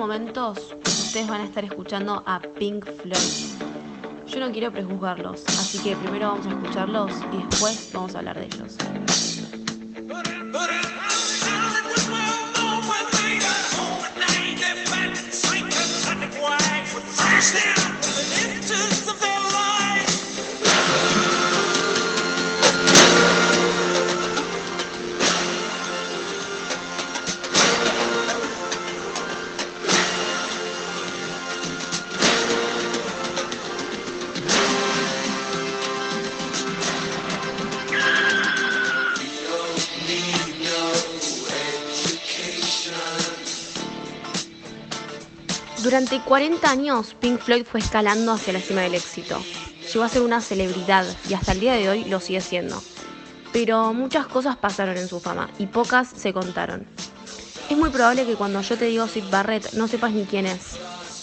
momentos ustedes van a estar escuchando a Pink Floyd. Yo no quiero prejuzgarlos, así que primero vamos a escucharlos y después vamos a hablar de ellos. Durante 40 años, Pink Floyd fue escalando hacia la cima del éxito. Llegó a ser una celebridad y hasta el día de hoy lo sigue siendo. Pero muchas cosas pasaron en su fama y pocas se contaron. Es muy probable que cuando yo te digo Sid Barrett no sepas ni quién es.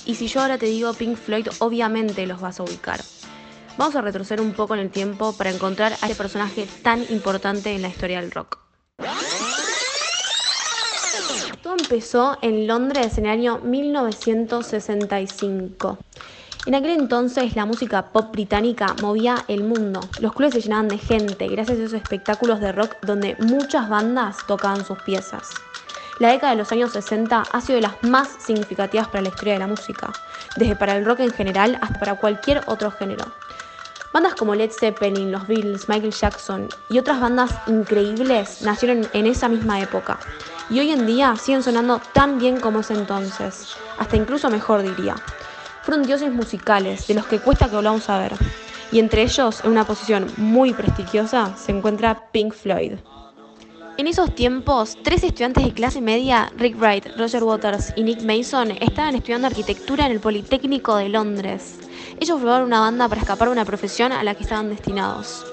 Y si yo ahora te digo Pink Floyd, obviamente los vas a ubicar. Vamos a retroceder un poco en el tiempo para encontrar a este personaje tan importante en la historia del rock. Todo empezó en Londres en el año 1965. En aquel entonces la música pop británica movía el mundo. Los clubes se llenaban de gente gracias a esos espectáculos de rock donde muchas bandas tocaban sus piezas. La década de los años 60 ha sido de las más significativas para la historia de la música, desde para el rock en general hasta para cualquier otro género. Bandas como Led Zeppelin, los Beatles, Michael Jackson y otras bandas increíbles nacieron en esa misma época y hoy en día siguen sonando tan bien como ese entonces, hasta incluso mejor diría. Fueron dioses musicales, de los que cuesta que volvamos a ver, y entre ellos, en una posición muy prestigiosa, se encuentra Pink Floyd. En esos tiempos, tres estudiantes de clase media, Rick Wright, Roger Waters y Nick Mason, estaban estudiando arquitectura en el Politécnico de Londres. Ellos formaron una banda para escapar de una profesión a la que estaban destinados.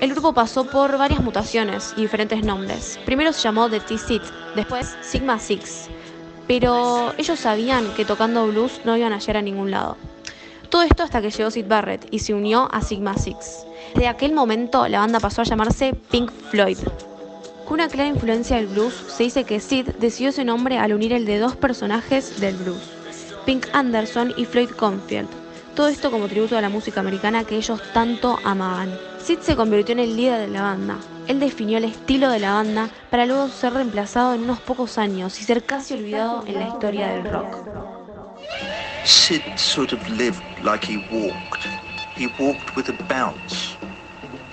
El grupo pasó por varias mutaciones y diferentes nombres. Primero se llamó The T-Sit, después Sigma Six. Pero ellos sabían que tocando blues no iban a llegar a ningún lado. Todo esto hasta que llegó Sid Barrett y se unió a Sigma Six. Desde aquel momento la banda pasó a llamarse Pink Floyd. Con una clara influencia del blues, se dice que Sid decidió ese nombre al unir el de dos personajes del blues, Pink Anderson y Floyd Confield. Todo esto como tributo a la música americana que ellos tanto amaban. Sid se convirtió en el líder de la banda. Él definió el estilo de la banda para luego ser reemplazado en unos pocos años y ser casi olvidado en la historia del rock. Sid sort of lived like he walked. He walked with a bounce.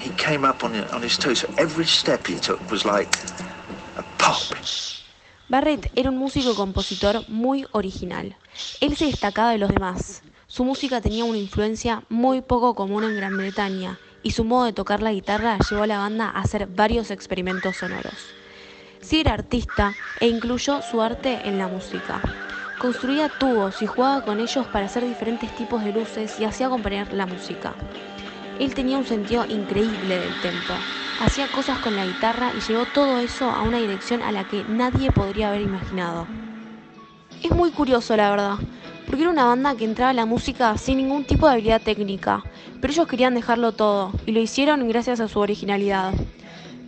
He came up on, on his toes. So every step he took was like a pop. Barrett era un músico y compositor muy original. Él se destacaba de los demás. Su música tenía una influencia muy poco común en Gran Bretaña y su modo de tocar la guitarra llevó a la banda a hacer varios experimentos sonoros. Sí era artista e incluyó su arte en la música. Construía tubos y jugaba con ellos para hacer diferentes tipos de luces y hacía acompañar la música. Él tenía un sentido increíble del tempo. Hacía cosas con la guitarra y llevó todo eso a una dirección a la que nadie podría haber imaginado. Es muy curioso, la verdad, porque era una banda que entraba a la música sin ningún tipo de habilidad técnica, pero ellos querían dejarlo todo, y lo hicieron gracias a su originalidad.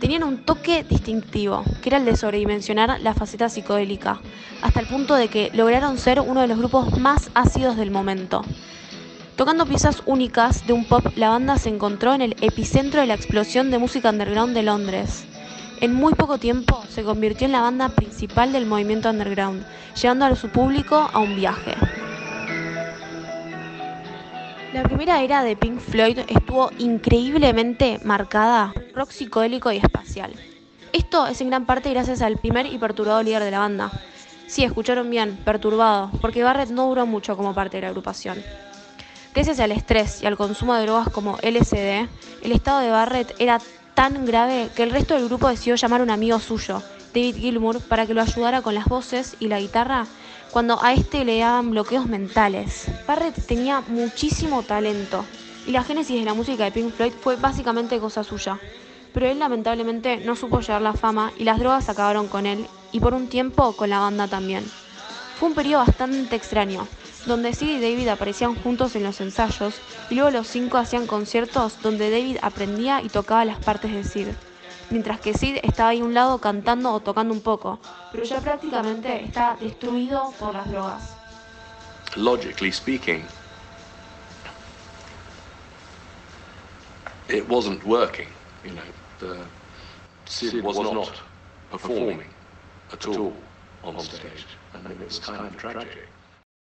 Tenían un toque distintivo, que era el de sobredimensionar la faceta psicodélica, hasta el punto de que lograron ser uno de los grupos más ácidos del momento. Tocando piezas únicas de un pop, la banda se encontró en el epicentro de la explosión de música underground de Londres. En muy poco tiempo se convirtió en la banda principal del movimiento underground, llevando a su público a un viaje. La primera era de Pink Floyd estuvo increíblemente marcada por rock psicodélico y espacial. Esto es en gran parte gracias al primer y perturbado líder de la banda. Sí, escucharon bien, perturbado, porque Barrett no duró mucho como parte de la agrupación. Gracias al estrés y al consumo de drogas como LSD, el estado de Barrett era tan grave que el resto del grupo decidió llamar a un amigo suyo, David Gilmour, para que lo ayudara con las voces y la guitarra cuando a este le daban bloqueos mentales. Barrett tenía muchísimo talento y la génesis de la música de Pink Floyd fue básicamente cosa suya. Pero él lamentablemente no supo llegar la fama y las drogas acabaron con él y por un tiempo con la banda también. Fue un periodo bastante extraño, donde Sid y David aparecían juntos en los ensayos y luego los cinco hacían conciertos donde David aprendía y tocaba las partes de Sid. mientras que Sid estaba ahí a un lado cantando o tocando un poco, pero ya prácticamente está destruido por las drogas. Logically speaking, it wasn't working. You know, the Sid was not performing at all on stage, and it was kind of tragic.